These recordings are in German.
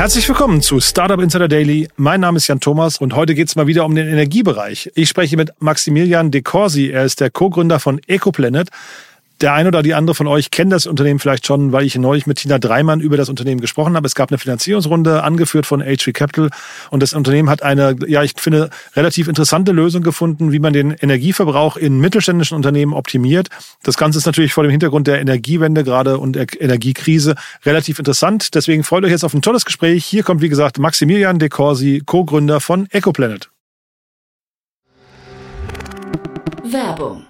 Herzlich willkommen zu Startup Insider Daily. Mein Name ist Jan Thomas und heute geht es mal wieder um den Energiebereich. Ich spreche mit Maximilian De Corsi. Er ist der Co-Gründer von EcoPlanet. Der eine oder die andere von euch kennt das Unternehmen vielleicht schon, weil ich neulich mit Tina Dreimann über das Unternehmen gesprochen habe. Es gab eine Finanzierungsrunde, angeführt von HV Capital. Und das Unternehmen hat eine, ja, ich finde, relativ interessante Lösung gefunden, wie man den Energieverbrauch in mittelständischen Unternehmen optimiert. Das Ganze ist natürlich vor dem Hintergrund der Energiewende gerade und der Energiekrise relativ interessant. Deswegen freut euch jetzt auf ein tolles Gespräch. Hier kommt, wie gesagt, Maximilian De Corsi, Co-Gründer von EcoPlanet. Werbung.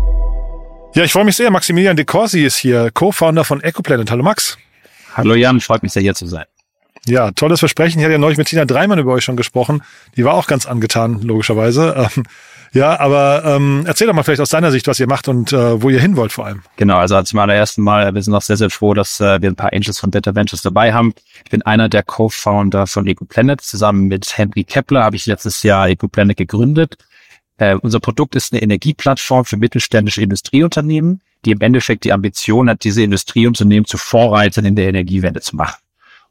Ja, ich freue mich sehr. Maximilian De Corsi ist hier, Co-Founder von EcoPlanet. Hallo Max. Hallo Jan, freut mich sehr hier zu sein. Ja, tolles Versprechen. Ich hatte ja neulich mit Tina Dreimann über euch schon gesprochen. Die war auch ganz angetan, logischerweise. Ähm, ja, aber ähm, erzähl doch mal vielleicht aus deiner Sicht, was ihr macht und äh, wo ihr hin wollt vor allem. Genau, also zum allerersten Mal, wir sind auch sehr, sehr froh, dass äh, wir ein paar Angels von Data Ventures dabei haben. Ich bin einer der Co-Founder von EcoPlanet. Zusammen mit Henry Kepler habe ich letztes Jahr EcoPlanet gegründet. Äh, unser Produkt ist eine Energieplattform für mittelständische Industrieunternehmen, die im Endeffekt die Ambition hat, diese Industrieunternehmen zu Vorreitern in der Energiewende zu machen.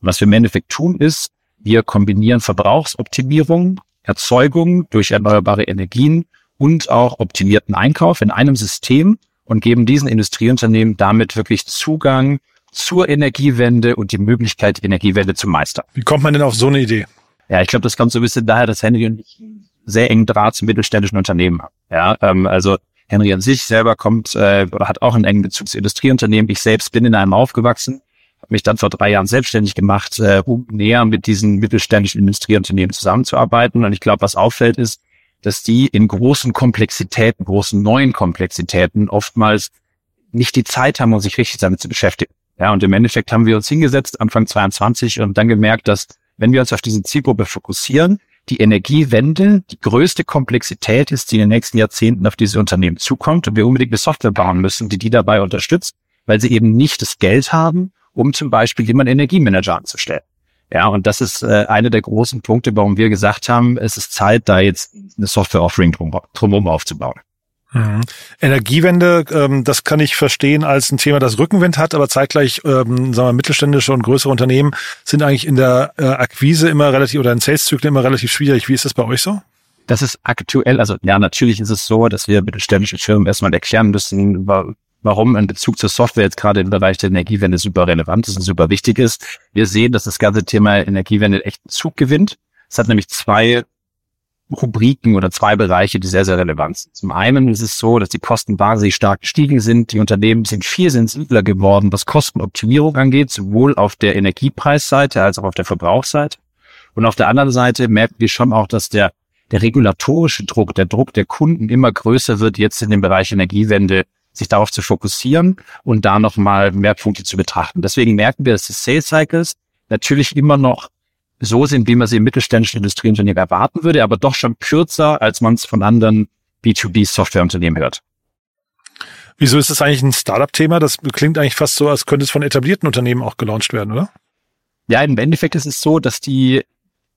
Und was wir im Endeffekt tun ist, wir kombinieren Verbrauchsoptimierung, Erzeugung durch erneuerbare Energien und auch optimierten Einkauf in einem System und geben diesen Industrieunternehmen damit wirklich Zugang zur Energiewende und die Möglichkeit, die Energiewende zu meistern. Wie kommt man denn auf so eine Idee? Ja, ich glaube, das kommt so ein bisschen daher, dass Henry und ich sehr engen Draht zu mittelständischen Unternehmen haben. Ja, ähm, also Henry an sich selber kommt äh, oder hat auch einen engen Bezug zu Industrieunternehmen. Ich selbst bin in einem aufgewachsen, habe mich dann vor drei Jahren selbstständig gemacht, äh, um näher mit diesen mittelständischen Industrieunternehmen zusammenzuarbeiten. Und ich glaube, was auffällt ist, dass die in großen Komplexitäten, großen neuen Komplexitäten oftmals nicht die Zeit haben, um sich richtig damit zu beschäftigen. Ja, und im Endeffekt haben wir uns hingesetzt Anfang 22 und dann gemerkt, dass wenn wir uns auf diese Zielgruppe fokussieren, die Energiewende die größte Komplexität ist, die in den nächsten Jahrzehnten auf diese Unternehmen zukommt und wir unbedingt eine Software bauen müssen, die die dabei unterstützt, weil sie eben nicht das Geld haben, um zum Beispiel jemanden Energiemanager anzustellen. Ja, und das ist äh, einer der großen Punkte, warum wir gesagt haben, es ist Zeit, da jetzt eine Software-Offering drum, drumherum aufzubauen. Mhm. Energiewende, ähm, das kann ich verstehen als ein Thema, das Rückenwind hat, aber zeitgleich, ähm, sagen wir, mittelständische und größere Unternehmen sind eigentlich in der äh, Akquise immer relativ oder in Sales-Zyklen immer relativ schwierig. Wie ist das bei euch so? Das ist aktuell, also ja, natürlich ist es so, dass wir mittelständische Firmen erstmal erklären müssen, warum ein Bezug zur Software jetzt gerade im Bereich der Energiewende super relevant ist und super wichtig ist. Wir sehen, dass das ganze Thema Energiewende echt einen Zug gewinnt. Es hat nämlich zwei Rubriken oder zwei Bereiche, die sehr, sehr relevant sind. Zum einen ist es so, dass die Kosten wahnsinnig stark gestiegen sind. Die Unternehmen sind viel sensibler geworden, was Kostenoptimierung angeht, sowohl auf der Energiepreisseite als auch auf der Verbrauchsseite. Und auf der anderen Seite merken wir schon auch, dass der, der regulatorische Druck, der Druck der Kunden immer größer wird, jetzt in dem Bereich Energiewende sich darauf zu fokussieren und da nochmal mehr Punkte zu betrachten. Deswegen merken wir, dass die Sales Cycles natürlich immer noch so sind, wie man sie im mittelständischen Industrieunternehmen erwarten würde, aber doch schon kürzer, als man es von anderen B2B-Softwareunternehmen hört. Wieso ist das eigentlich ein Startup-Thema? Das klingt eigentlich fast so, als könnte es von etablierten Unternehmen auch gelauncht werden, oder? Ja, im Endeffekt ist es so, dass die,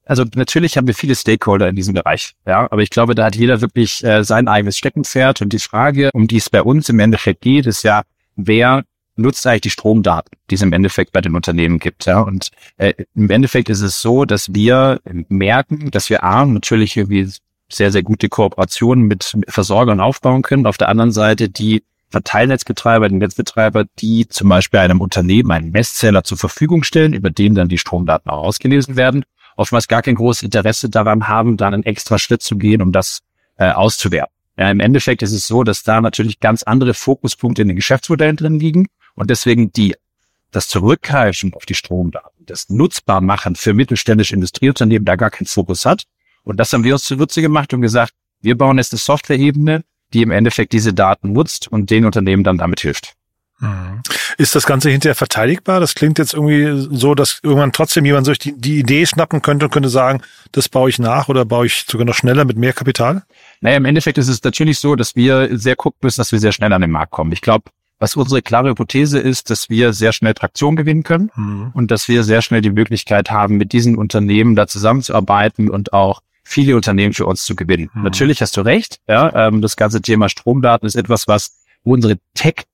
also natürlich haben wir viele Stakeholder in diesem Bereich, ja, aber ich glaube, da hat jeder wirklich äh, sein eigenes Steckenpferd und die Frage, um die es bei uns im Endeffekt geht, ist ja, wer nutzt eigentlich die Stromdaten, die es im Endeffekt bei den Unternehmen gibt. Ja? Und äh, im Endeffekt ist es so, dass wir merken, dass wir A, natürlich irgendwie sehr, sehr gute Kooperationen mit Versorgern aufbauen können. Auf der anderen Seite die Verteilnetzbetreiber, die Netzbetreiber, die zum Beispiel einem Unternehmen einen Messzähler zur Verfügung stellen, über den dann die Stromdaten auch ausgelesen werden, oftmals gar kein großes Interesse daran haben, dann einen extra Schritt zu gehen, um das äh, auszuwerten. Ja, Im Endeffekt ist es so, dass da natürlich ganz andere Fokuspunkte in den Geschäftsmodellen drin liegen und deswegen die das Zurückgreifen auf die Stromdaten, das Nutzbarmachen für mittelständische Industrieunternehmen da gar keinen Fokus hat. Und das haben wir uns zunutze gemacht und gesagt, wir bauen jetzt eine Software-Ebene, die im Endeffekt diese Daten nutzt und den Unternehmen dann damit hilft. Mhm. Ist das Ganze hinterher verteidigbar? Das klingt jetzt irgendwie so, dass irgendwann trotzdem jemand sich die, die Idee schnappen könnte und könnte sagen, das baue ich nach oder baue ich sogar noch schneller mit mehr Kapital? Naja, im Endeffekt ist es natürlich so, dass wir sehr gucken müssen, dass wir sehr schnell an den Markt kommen. Ich glaube, was unsere klare Hypothese ist, dass wir sehr schnell Traktion gewinnen können mhm. und dass wir sehr schnell die Möglichkeit haben, mit diesen Unternehmen da zusammenzuarbeiten und auch viele Unternehmen für uns zu gewinnen. Mhm. Natürlich hast du recht, ja, ähm, das ganze Thema Stromdaten ist etwas, was unsere Tech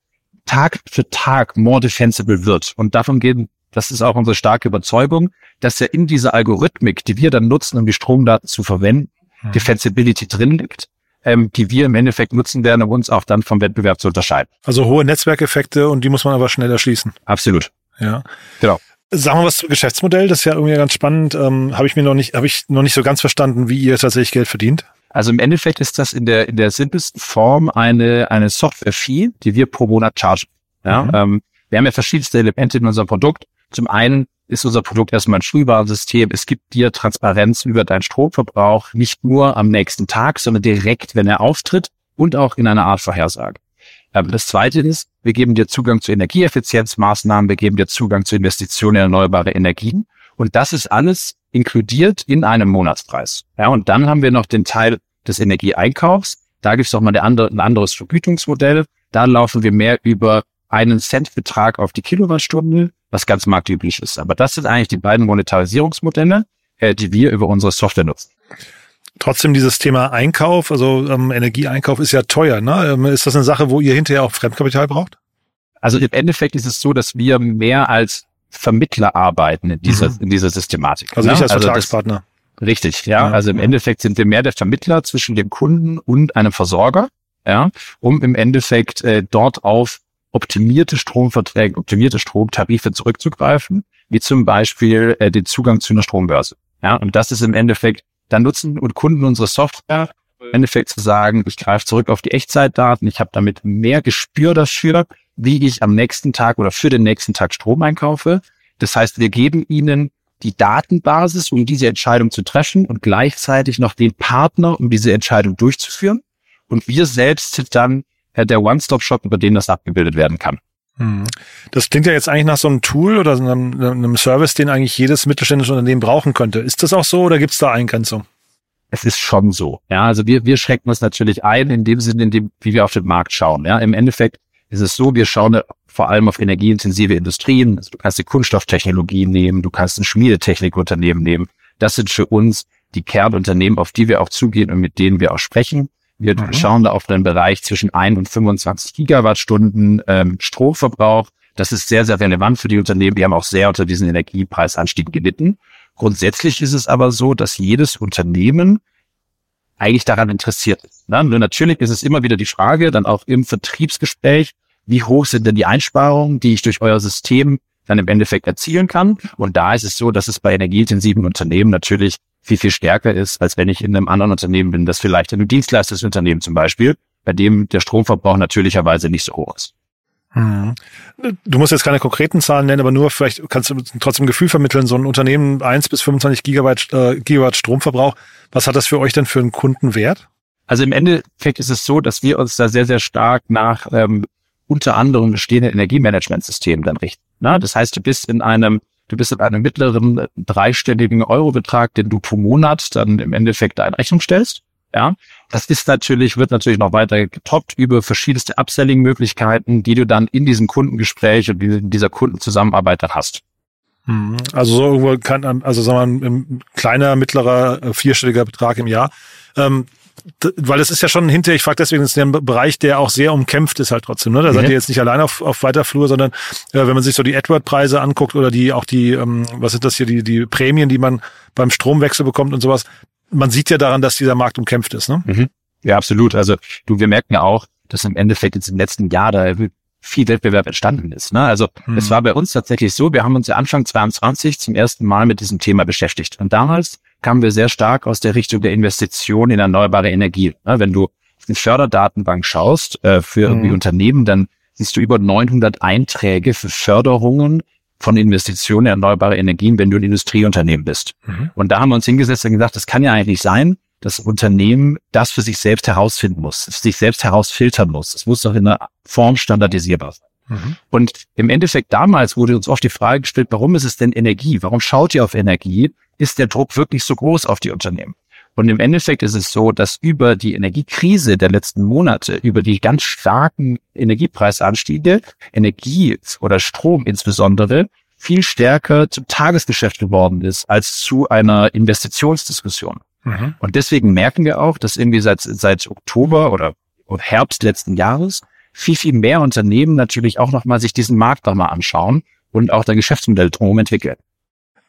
Tag für Tag more defensible wird. Und davon gehen, das ist auch unsere starke Überzeugung, dass ja in dieser Algorithmik, die wir dann nutzen, um die Stromdaten zu verwenden, mhm. Defensibility drin liegt, ähm, die wir im Endeffekt nutzen werden, um uns auch dann vom Wettbewerb zu unterscheiden. Also hohe Netzwerkeffekte und die muss man aber schnell erschließen. Absolut. Ja. Genau. Sagen wir was zum Geschäftsmodell, das ist ja irgendwie ganz spannend. Ähm, habe ich mir noch nicht, habe ich noch nicht so ganz verstanden, wie ihr tatsächlich Geld verdient. Also im Endeffekt ist das in der, in der simpelsten Form eine, eine Software-Fee, die wir pro Monat chargen. Ja, mhm. ähm, wir haben ja verschiedenste Elemente in unserem Produkt. Zum einen ist unser Produkt erstmal ein Schulwarensystem. Es gibt dir Transparenz über deinen Stromverbrauch, nicht nur am nächsten Tag, sondern direkt, wenn er auftritt und auch in einer Art Vorhersage. Das zweite ist, wir geben dir Zugang zu Energieeffizienzmaßnahmen, wir geben dir Zugang zu Investitionen in erneuerbare Energien. Und das ist alles inkludiert in einem Monatspreis. Ja, und dann haben wir noch den Teil des Energieeinkaufs. Da gibt es noch mal eine andere, ein anderes Vergütungsmodell. Da laufen wir mehr über einen Centbetrag auf die Kilowattstunde, was ganz marktüblich ist. Aber das sind eigentlich die beiden Monetarisierungsmodelle, äh, die wir über unsere Software nutzen. Trotzdem dieses Thema Einkauf, also ähm, Energieeinkauf ist ja teuer. Ne? Ähm, ist das eine Sache, wo ihr hinterher auch Fremdkapital braucht? Also im Endeffekt ist es so, dass wir mehr als Vermittler arbeiten in dieser, mhm. in dieser Systematik. Also nicht als also Vertragspartner. Das, richtig, ja. ja. Also im Endeffekt sind wir mehr der Vermittler zwischen dem Kunden und einem Versorger, ja, um im Endeffekt äh, dort auf optimierte Stromverträge, optimierte Stromtarife zurückzugreifen, wie zum Beispiel äh, den Zugang zu einer Strombörse. Ja, und das ist im Endeffekt, dann nutzen und Kunden unsere Software, im Endeffekt zu sagen, ich greife zurück auf die Echtzeitdaten, ich habe damit mehr Gespür dafür, wie ich am nächsten Tag oder für den nächsten Tag Strom einkaufe. Das heißt, wir geben ihnen die Datenbasis, um diese Entscheidung zu treffen und gleichzeitig noch den Partner, um diese Entscheidung durchzuführen. Und wir selbst sind dann der One-Stop-Shop, über den das abgebildet werden kann. Hm. Das klingt ja jetzt eigentlich nach so einem Tool oder so einem, einem Service, den eigentlich jedes mittelständische Unternehmen brauchen könnte. Ist das auch so oder gibt es da Eingrenzung? Es ist schon so. Ja, also wir, wir schränken uns natürlich ein in dem Sinne, in dem, wie wir auf den Markt schauen. Ja, im Endeffekt ist es so, wir schauen vor allem auf energieintensive Industrien. Also du kannst die Kunststofftechnologie nehmen, du kannst ein Schmiedetechnikunternehmen nehmen. Das sind für uns die Kernunternehmen, auf die wir auch zugehen und mit denen wir auch sprechen. Wir mhm. schauen da auf den Bereich zwischen 1 und 25 Gigawattstunden ähm, Stromverbrauch. Das ist sehr, sehr relevant für die Unternehmen. Die haben auch sehr unter diesen Energiepreisanstieg gelitten. Grundsätzlich ist es aber so, dass jedes Unternehmen eigentlich daran interessiert ist. Ne? Natürlich ist es immer wieder die Frage, dann auch im Vertriebsgespräch, wie hoch sind denn die Einsparungen, die ich durch euer System dann im Endeffekt erzielen kann. Und da ist es so, dass es bei energieintensiven Unternehmen natürlich viel, viel stärker ist, als wenn ich in einem anderen Unternehmen bin, das vielleicht in einem Dienstleistungsunternehmen zum Beispiel, bei dem der Stromverbrauch natürlicherweise nicht so hoch ist. Mhm. Du musst jetzt keine konkreten Zahlen nennen, aber nur vielleicht kannst du trotzdem Gefühl vermitteln, so ein Unternehmen 1 bis 25 Gigawatt, äh, Gigawatt Stromverbrauch, was hat das für euch denn für einen Kundenwert? Also im Endeffekt ist es so, dass wir uns da sehr, sehr stark nach ähm, unter anderem bestehenden Energiemanagementsystemen dann richten. Na, das heißt, du bist in einem du bist in einem mittleren dreistelligen Eurobetrag, den du pro Monat dann im Endeffekt in Rechnung stellst. Ja, das ist natürlich, wird natürlich noch weiter getoppt über verschiedenste Upselling-Möglichkeiten, die du dann in diesem Kundengespräch und in dieser Kundenzusammenarbeit dann hast. Mhm. Also so irgendwo kann, also sagen wir mal, ein kleiner, mittlerer, äh, vierstelliger Betrag im Jahr. Ähm, weil es ist ja schon hinterher, ich frage deswegen, es ist ja ein Bereich, der auch sehr umkämpft ist halt trotzdem. Ne? Da mhm. seid ihr jetzt nicht allein auf, auf weiter Flur, sondern äh, wenn man sich so die AdWord-Preise anguckt oder die auch die, ähm, was sind das hier, die, die Prämien, die man beim Stromwechsel bekommt und sowas, man sieht ja daran, dass dieser Markt umkämpft ist. Ne? Mhm. Ja, absolut. Also du, wir merken ja auch, dass im Endeffekt jetzt im letzten Jahr da viel Wettbewerb entstanden ist. Ne? Also hm. es war bei uns tatsächlich so, wir haben uns ja Anfang 22 zum ersten Mal mit diesem Thema beschäftigt. Und damals kamen wir sehr stark aus der Richtung der Investition in erneuerbare Energie. Ne? Wenn du auf die Förderdatenbank schaust äh, für irgendwie Unternehmen, dann siehst du über 900 Einträge für Förderungen von Investitionen in erneuerbare Energien, wenn du ein Industrieunternehmen bist. Mhm. Und da haben wir uns hingesetzt und gesagt, das kann ja eigentlich sein, das Unternehmen das für sich selbst herausfinden muss, sich selbst herausfiltern muss. Es muss doch in einer Form standardisierbar sein. Mhm. Und im Endeffekt damals wurde uns oft die Frage gestellt, warum ist es denn Energie? Warum schaut ihr auf Energie? Ist der Druck wirklich so groß auf die Unternehmen? Und im Endeffekt ist es so, dass über die Energiekrise der letzten Monate, über die ganz starken Energiepreisanstiege, Energie oder Strom insbesondere, viel stärker zum Tagesgeschäft geworden ist als zu einer Investitionsdiskussion. Mhm. Und deswegen merken wir auch, dass irgendwie seit, seit Oktober oder Herbst letzten Jahres viel, viel mehr Unternehmen natürlich auch nochmal sich diesen Markt nochmal anschauen und auch der Geschäftsmodell drum entwickeln.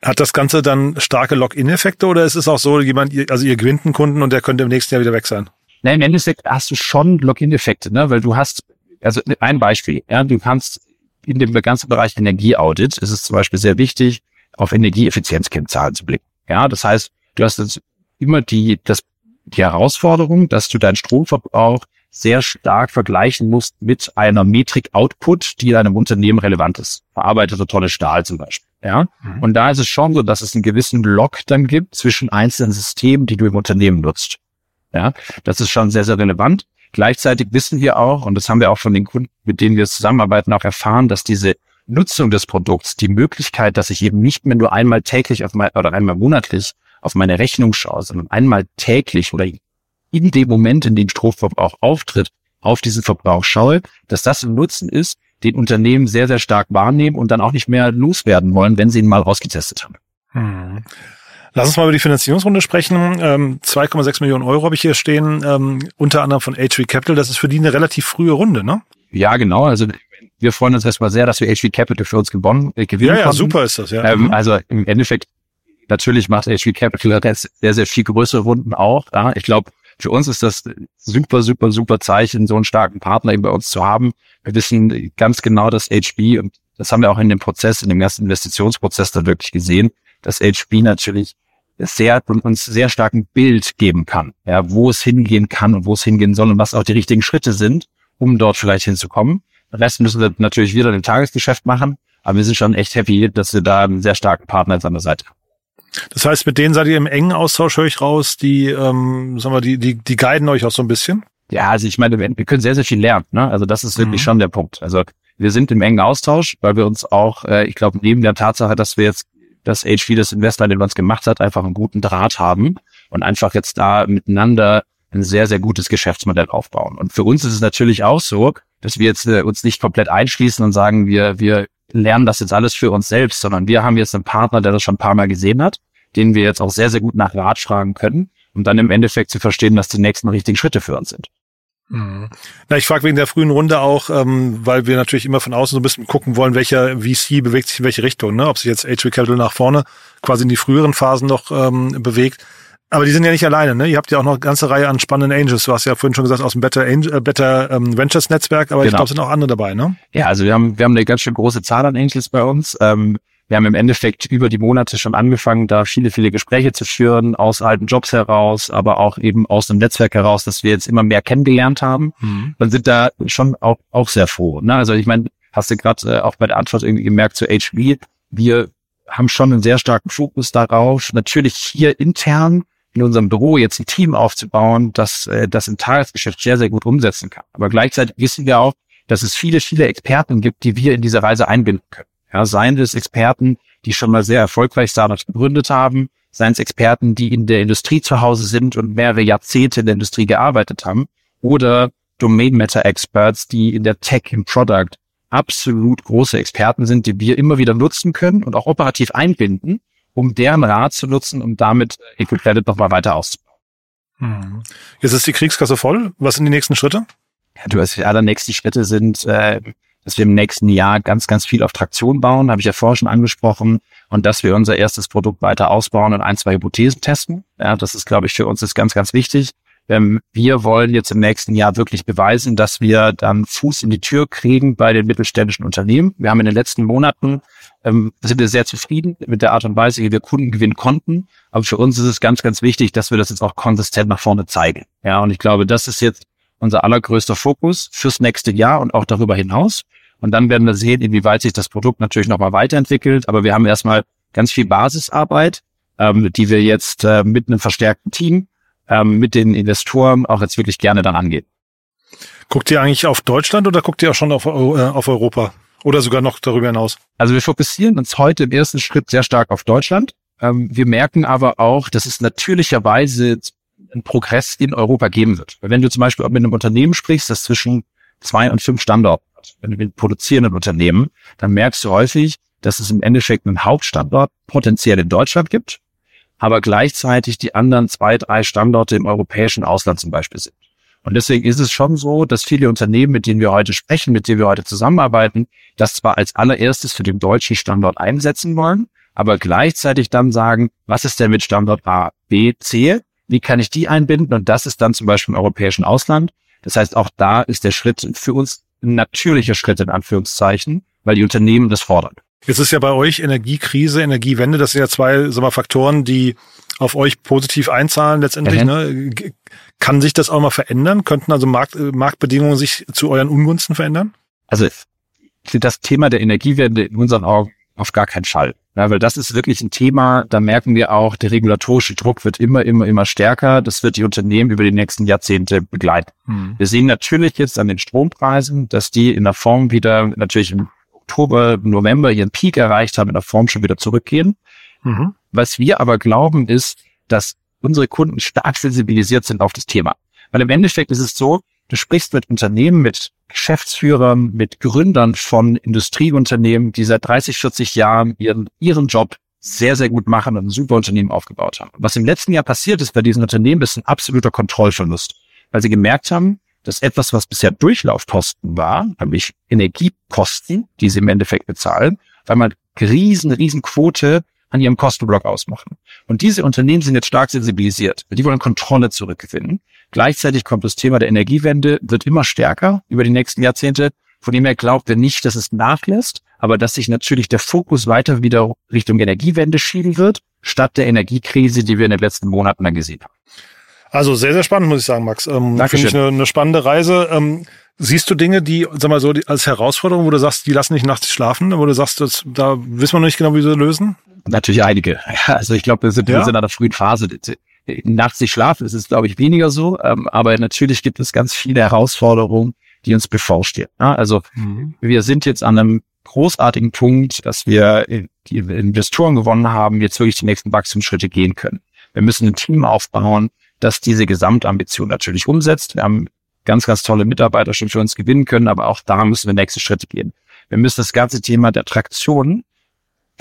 Hat das Ganze dann starke Lock-in-Effekte oder ist es auch so, jemand, also ihr gewinnt einen Kunden und der könnte im nächsten Jahr wieder weg sein? Nein, im Endeffekt hast du schon Lock-in-Effekte, ne? weil du hast, also ein Beispiel, ja, du kannst in dem ganzen Bereich Energieaudit ist es zum Beispiel sehr wichtig, auf Energieeffizienzkennzahlen zu blicken. Ja, das heißt, du hast jetzt immer die, das, die Herausforderung, dass du deinen Stromverbrauch sehr stark vergleichen musst mit einer Metrik Output, die in einem Unternehmen relevant ist. Verarbeitete Tonne Stahl zum Beispiel. Ja. Mhm. Und da ist es schon so, dass es einen gewissen Lock dann gibt zwischen einzelnen Systemen, die du im Unternehmen nutzt. Ja. Das ist schon sehr, sehr relevant. Gleichzeitig wissen wir auch, und das haben wir auch von den Kunden, mit denen wir zusammenarbeiten, auch erfahren, dass diese Nutzung des Produkts, die Möglichkeit, dass ich eben nicht mehr nur einmal täglich auf mein, oder einmal monatlich auf meine Rechnung schaue, sondern einmal täglich oder in dem Moment, in dem Stromverbrauch auftritt, auf diesen Verbrauch schaue, dass das ein Nutzen ist, den Unternehmen sehr, sehr stark wahrnehmen und dann auch nicht mehr loswerden wollen, wenn sie ihn mal rausgetestet haben. Hm. Lass uns mal über die Finanzierungsrunde sprechen. Ähm, 2,6 Millionen Euro habe ich hier stehen, ähm, unter anderem von HV Capital. Das ist für die eine relativ frühe Runde, ne? Ja, genau. Also wir freuen uns erstmal sehr, dass wir HV Capital für uns gewonnen, äh, gewinnen Ja, ja, konnten. super ist das, ja. Ähm, mhm. Also im Endeffekt Natürlich macht HV Capital sehr, sehr viel größere Runden auch. Ja. Ich glaube, für uns ist das super, super, super Zeichen, so einen starken Partner eben bei uns zu haben. Wir wissen ganz genau, dass HB, und das haben wir auch in dem Prozess, in dem ersten Investitionsprozess dann wirklich gesehen, dass HB natürlich sehr, uns sehr starken Bild geben kann, ja, wo es hingehen kann und wo es hingehen soll und was auch die richtigen Schritte sind, um dort vielleicht hinzukommen. Den Rest müssen wir natürlich wieder im Tagesgeschäft machen, aber wir sind schon echt happy, dass wir da einen sehr starken Partner an der Seite haben. Das heißt, mit denen seid ihr im engen Austausch, höre ich raus, die, ähm, sagen wir, die, die, die guiden euch auch so ein bisschen? Ja, also ich meine, wir können sehr, sehr viel lernen. Ne? Also das ist wirklich mhm. schon der Punkt. Also wir sind im engen Austausch, weil wir uns auch, äh, ich glaube, neben der Tatsache, dass wir jetzt das HV, das Investment, den wir uns gemacht hat, einfach einen guten Draht haben und einfach jetzt da miteinander ein sehr, sehr gutes Geschäftsmodell aufbauen. Und für uns ist es natürlich auch so, dass wir jetzt äh, uns nicht komplett einschließen und sagen, wir, wir lernen das jetzt alles für uns selbst, sondern wir haben jetzt einen Partner, der das schon ein paar Mal gesehen hat, den wir jetzt auch sehr, sehr gut nach Rat fragen können, um dann im Endeffekt zu verstehen, was die nächsten richtigen Schritte für uns sind. Mhm. Na, ich frage wegen der frühen Runde auch, ähm, weil wir natürlich immer von außen so ein bisschen gucken wollen, welcher VC bewegt sich in welche Richtung, ne? Ob sich jetzt HV Capital nach vorne quasi in die früheren Phasen noch ähm, bewegt aber die sind ja nicht alleine, ne? Ihr habt ja auch noch eine ganze Reihe an spannenden Angels. Du hast ja vorhin schon gesagt, aus dem Better, Angel, äh, Better ähm, Ventures Netzwerk, aber genau. ich glaube, es sind auch andere dabei, ne? Ja, also wir haben, wir haben eine ganz schön große Zahl an Angels bei uns. Ähm, wir haben im Endeffekt über die Monate schon angefangen, da viele, viele Gespräche zu führen, aus alten Jobs heraus, aber auch eben aus dem Netzwerk heraus, dass wir jetzt immer mehr kennengelernt haben. Mhm. Dann sind da schon auch, auch sehr froh. Ne? Also ich meine, hast du gerade äh, auch bei der Antwort irgendwie gemerkt zu HB, wir haben schon einen sehr starken Fokus darauf, natürlich hier intern in unserem Büro jetzt ein Team aufzubauen, das äh, das im Tagesgeschäft sehr, sehr gut umsetzen kann. Aber gleichzeitig wissen wir auch, dass es viele, viele Experten gibt, die wir in diese Reise einbinden können. Ja, seien es Experten, die schon mal sehr erfolgreich Startups gegründet haben, seien es Experten, die in der Industrie zu Hause sind und mehrere Jahrzehnte in der Industrie gearbeitet haben, oder Domain Matter Experts, die in der Tech, im Product absolut große Experten sind, die wir immer wieder nutzen können und auch operativ einbinden, um deren Rat zu nutzen, um damit EcoCredit nochmal weiter auszubauen. Mhm. Jetzt ist die Kriegskasse voll. Was sind die nächsten Schritte? Ja, du hast ja, nächsten Schritte sind, äh, dass wir im nächsten Jahr ganz, ganz viel auf Traktion bauen, habe ich ja vorher schon angesprochen, und dass wir unser erstes Produkt weiter ausbauen und ein, zwei Hypothesen testen. Ja, das ist, glaube ich, für uns ist ganz, ganz wichtig. Ähm, wir wollen jetzt im nächsten Jahr wirklich beweisen, dass wir dann Fuß in die Tür kriegen bei den mittelständischen Unternehmen. Wir haben in den letzten Monaten ähm, sind wir sehr zufrieden mit der Art und Weise, wie wir Kunden gewinnen konnten. Aber für uns ist es ganz, ganz wichtig, dass wir das jetzt auch konsistent nach vorne zeigen. Ja, und ich glaube, das ist jetzt unser allergrößter Fokus fürs nächste Jahr und auch darüber hinaus. Und dann werden wir sehen, inwieweit sich das Produkt natürlich nochmal weiterentwickelt. Aber wir haben erstmal ganz viel Basisarbeit, ähm, die wir jetzt äh, mit einem verstärkten Team, ähm, mit den Investoren auch jetzt wirklich gerne dann angehen. Guckt ihr eigentlich auf Deutschland oder guckt ihr auch schon auf, äh, auf Europa? Oder sogar noch darüber hinaus? Also wir fokussieren uns heute im ersten Schritt sehr stark auf Deutschland. Ähm, wir merken aber auch, dass es natürlicherweise einen Progress in Europa geben wird. Wenn du zum Beispiel mit einem Unternehmen sprichst, das zwischen zwei und fünf Standorten hat, wenn du mit produzierenden Unternehmen, dann merkst du häufig, dass es im Endeffekt einen Hauptstandort potenziell in Deutschland gibt, aber gleichzeitig die anderen zwei, drei Standorte im europäischen Ausland zum Beispiel sind. Und deswegen ist es schon so, dass viele Unternehmen, mit denen wir heute sprechen, mit denen wir heute zusammenarbeiten, das zwar als allererstes für den deutschen Standort einsetzen wollen, aber gleichzeitig dann sagen, was ist denn mit Standort A, B, C? Wie kann ich die einbinden? Und das ist dann zum Beispiel im europäischen Ausland. Das heißt, auch da ist der Schritt für uns ein natürlicher Schritt in Anführungszeichen, weil die Unternehmen das fordern. Jetzt ist ja bei euch Energiekrise, Energiewende, das sind ja zwei sagen wir, Faktoren, die auf euch positiv einzahlen letztendlich. Mhm. Ne? Kann sich das auch mal verändern? Könnten also Markt, äh, Marktbedingungen sich zu euren Ungunsten verändern? Also das Thema der Energiewende in unseren Augen auf gar keinen Fall. Ja, weil das ist wirklich ein Thema, da merken wir auch, der regulatorische Druck wird immer, immer, immer stärker. Das wird die Unternehmen über die nächsten Jahrzehnte begleiten. Hm. Wir sehen natürlich jetzt an den Strompreisen, dass die in der Form wieder natürlich im Oktober, November ihren Peak erreicht haben, in der Form schon wieder zurückgehen. Mhm. Was wir aber glauben, ist, dass unsere Kunden stark sensibilisiert sind auf das Thema. Weil im Endeffekt ist es so, du sprichst mit Unternehmen, mit Geschäftsführern, mit Gründern von Industrieunternehmen, die seit 30, 40 Jahren ihren, ihren Job sehr, sehr gut machen und ein super Unternehmen aufgebaut haben. Was im letzten Jahr passiert ist bei diesen Unternehmen, ist ein absoluter Kontrollverlust, weil sie gemerkt haben, dass etwas, was bisher Durchlaufkosten war, nämlich Energiekosten, die sie im Endeffekt bezahlen, weil man riesen, riesen Quote an ihrem Kostenblock ausmachen. Und diese Unternehmen sind jetzt stark sensibilisiert. Die wollen Kontrolle zurückgewinnen. Gleichzeitig kommt das Thema der Energiewende, wird immer stärker über die nächsten Jahrzehnte. Von dem her glaubt wir nicht, dass es nachlässt, aber dass sich natürlich der Fokus weiter wieder Richtung Energiewende schieben wird, statt der Energiekrise, die wir in den letzten Monaten dann gesehen haben. Also sehr, sehr spannend, muss ich sagen, Max. Ähm, Finde ich eine, eine spannende Reise. Ähm, siehst du Dinge, die, sag mal so, die, als Herausforderung, wo du sagst, die lassen nicht nachts schlafen, wo du sagst, das, da wissen wir noch nicht genau, wie sie lösen? Natürlich einige. Also ich glaube, wir sind, ja? wir sind in einer frühen Phase. Nachts nicht schlafen ist es, glaube ich, weniger so. Ähm, aber natürlich gibt es ganz viele Herausforderungen, die uns bevorstehen. Ja, also mhm. wir sind jetzt an einem großartigen Punkt, dass wir die Investoren gewonnen haben, jetzt wirklich die nächsten Wachstumsschritte gehen können. Wir müssen ein Team aufbauen, das diese Gesamtambition natürlich umsetzt. Wir haben ganz, ganz tolle Mitarbeiter schon für uns gewinnen können, aber auch da müssen wir nächste Schritte gehen. Wir müssen das ganze Thema der Traktion,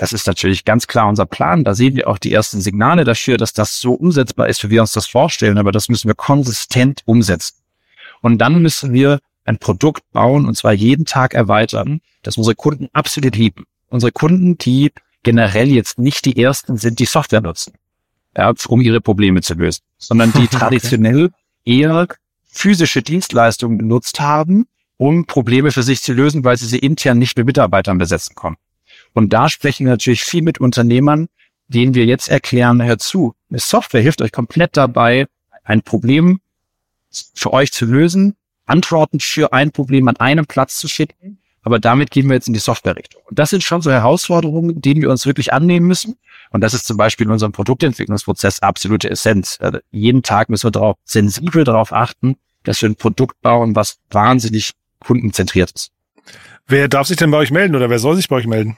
das ist natürlich ganz klar unser Plan. Da sehen wir auch die ersten Signale dafür, dass das so umsetzbar ist, wie wir uns das vorstellen, aber das müssen wir konsistent umsetzen. Und dann müssen wir ein Produkt bauen und zwar jeden Tag erweitern, das unsere Kunden absolut lieben. Unsere Kunden, die generell jetzt nicht die ersten sind, die Software nutzen ja, um ihre Probleme zu lösen, sondern die traditionell eher physische Dienstleistungen benutzt haben, um Probleme für sich zu lösen, weil sie sie intern nicht mit Mitarbeitern besetzen konnten. Und da sprechen wir natürlich viel mit Unternehmern, denen wir jetzt erklären, hör zu, eine Software hilft euch komplett dabei, ein Problem für euch zu lösen, Antworten für ein Problem an einem Platz zu schicken, aber damit gehen wir jetzt in die Software-Richtung. Und das sind schon so Herausforderungen, denen wir uns wirklich annehmen müssen. Und das ist zum Beispiel in unserem Produktentwicklungsprozess absolute Essenz. Also jeden Tag müssen wir darauf sensibel darauf achten, dass wir ein Produkt bauen, was wahnsinnig kundenzentriert ist. Wer darf sich denn bei euch melden oder wer soll sich bei euch melden?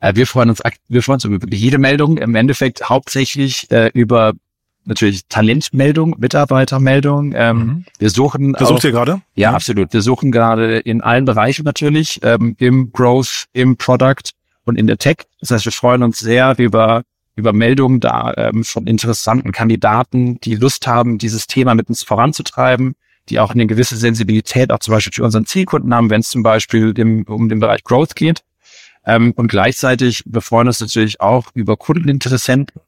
Äh, wir freuen uns, wir freuen uns über jede Meldung. Im Endeffekt hauptsächlich äh, über natürlich Talentmeldung, Mitarbeitermeldung. Ähm, mhm. Wir suchen. Versucht ihr gerade? Ja, mhm. absolut. Wir suchen gerade in allen Bereichen natürlich, ähm, im Growth, im Product und in der Tech. Das heißt, wir freuen uns sehr über über Meldungen da ähm, von interessanten Kandidaten, die Lust haben, dieses Thema mit uns voranzutreiben, die auch eine gewisse Sensibilität auch zum Beispiel für unseren Zielkunden haben, wenn es zum Beispiel dem, um den Bereich Growth geht. Ähm, und gleichzeitig wir freuen uns natürlich auch über Kundeninteressenten.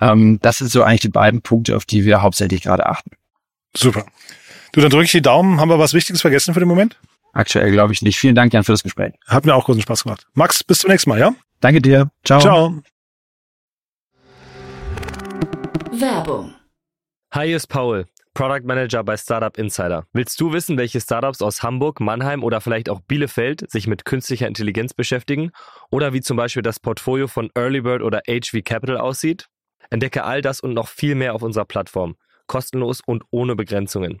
Ähm, das sind so eigentlich die beiden Punkte, auf die wir hauptsächlich gerade achten. Super. Du, dann drücke ich die Daumen. Haben wir was Wichtiges vergessen für den Moment? Aktuell glaube ich nicht. Vielen Dank, Jan, für das Gespräch. Hat mir auch großen Spaß gemacht. Max, bis zum nächsten Mal, ja? Danke dir. Ciao. Ciao. Werbung. Hi, hier ist Paul, Product Manager bei Startup Insider. Willst du wissen, welche Startups aus Hamburg, Mannheim oder vielleicht auch Bielefeld sich mit künstlicher Intelligenz beschäftigen? Oder wie zum Beispiel das Portfolio von Earlybird oder HV Capital aussieht? Entdecke all das und noch viel mehr auf unserer Plattform. Kostenlos und ohne Begrenzungen.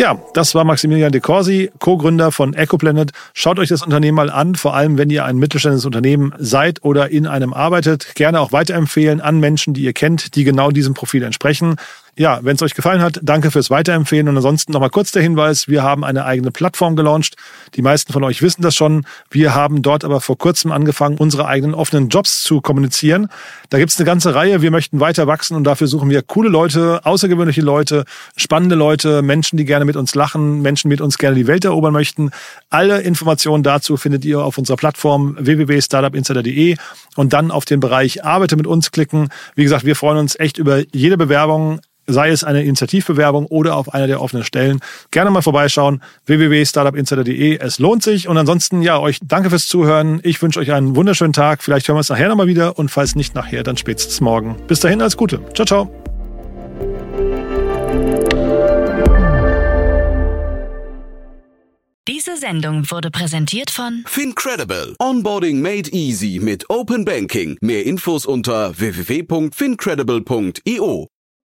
Ja, das war Maximilian de Corsi, Co-Gründer von EcoPlanet. Schaut euch das Unternehmen mal an, vor allem wenn ihr ein mittelständisches Unternehmen seid oder in einem arbeitet. Gerne auch weiterempfehlen an Menschen, die ihr kennt, die genau diesem Profil entsprechen. Ja, wenn es euch gefallen hat, danke fürs Weiterempfehlen. Und ansonsten nochmal kurz der Hinweis, wir haben eine eigene Plattform gelauncht. Die meisten von euch wissen das schon. Wir haben dort aber vor kurzem angefangen, unsere eigenen offenen Jobs zu kommunizieren. Da gibt's eine ganze Reihe. Wir möchten weiter wachsen und dafür suchen wir coole Leute, außergewöhnliche Leute, spannende Leute, Menschen, die gerne mit uns lachen, Menschen mit uns gerne die Welt erobern möchten. Alle Informationen dazu findet ihr auf unserer Plattform www.startupinsider.de und dann auf den Bereich Arbeite mit uns klicken. Wie gesagt, wir freuen uns echt über jede Bewerbung sei es eine Initiativbewerbung oder auf einer der offenen Stellen. Gerne mal vorbeischauen, www.startupinsider.de. Es lohnt sich. Und ansonsten, ja, euch danke fürs Zuhören. Ich wünsche euch einen wunderschönen Tag. Vielleicht hören wir uns nachher nochmal wieder und falls nicht nachher, dann spätestens morgen. Bis dahin, alles Gute. Ciao, ciao. Diese Sendung wurde präsentiert von Fincredible. Onboarding made easy mit Open Banking. Mehr Infos unter www.fincredible.io.